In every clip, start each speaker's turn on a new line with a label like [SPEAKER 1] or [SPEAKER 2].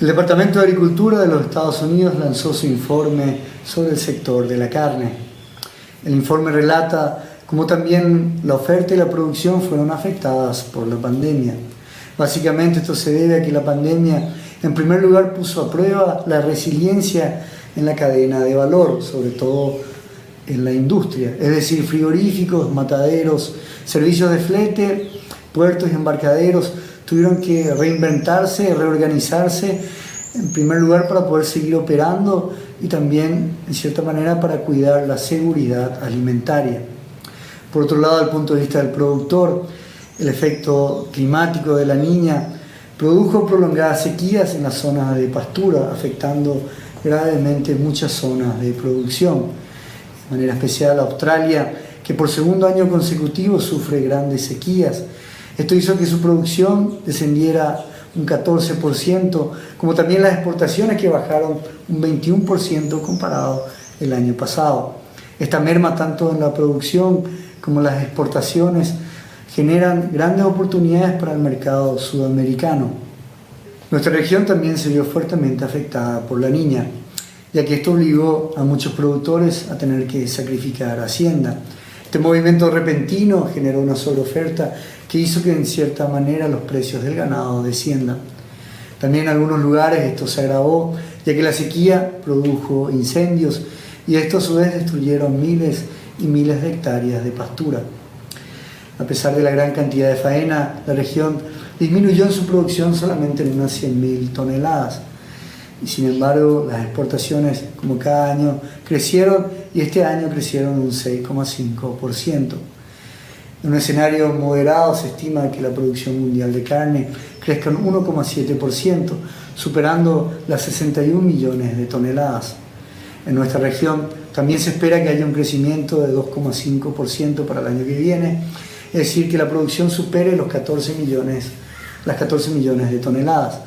[SPEAKER 1] El Departamento de Agricultura de los Estados Unidos lanzó su informe sobre el sector de la carne. El informe relata cómo también la oferta y la producción fueron afectadas por la pandemia. Básicamente esto se debe a que la pandemia en primer lugar puso a prueba la resiliencia en la cadena de valor, sobre todo en la industria, es decir, frigoríficos, mataderos, servicios de flete, puertos y embarcaderos tuvieron que reinventarse, reorganizarse, en primer lugar para poder seguir operando y también, en cierta manera, para cuidar la seguridad alimentaria. Por otro lado, el punto de vista del productor, el efecto climático de la niña produjo prolongadas sequías en las zonas de pastura, afectando gravemente muchas zonas de producción. De manera especial Australia, que por segundo año consecutivo sufre grandes sequías. Esto hizo que su producción descendiera un 14%, como también las exportaciones que bajaron un 21% comparado el año pasado. Esta merma tanto en la producción como en las exportaciones generan grandes oportunidades para el mercado sudamericano. Nuestra región también se vio fuertemente afectada por la niña, ya que esto obligó a muchos productores a tener que sacrificar hacienda. Este movimiento repentino generó una sobreoferta que hizo que en cierta manera los precios del ganado desciendan. También en algunos lugares esto se agravó, ya que la sequía produjo incendios y estos a su vez destruyeron miles y miles de hectáreas de pastura. A pesar de la gran cantidad de faena, la región disminuyó en su producción solamente en unas 100.000 toneladas. Y sin embargo, las exportaciones, como cada año, crecieron y este año crecieron un 6,5%. En un escenario moderado se estima que la producción mundial de carne crezca un 1,7%, superando las 61 millones de toneladas. En nuestra región también se espera que haya un crecimiento de 2,5% para el año que viene es decir, que la producción supere los 14 millones, las 14 millones de toneladas.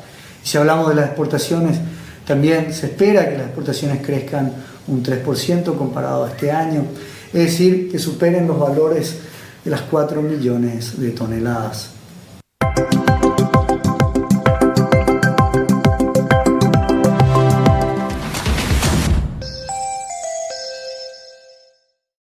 [SPEAKER 1] Si hablamos de las exportaciones, también se espera que las exportaciones crezcan un 3% comparado a este año, es decir, que superen los valores de las 4 millones de toneladas.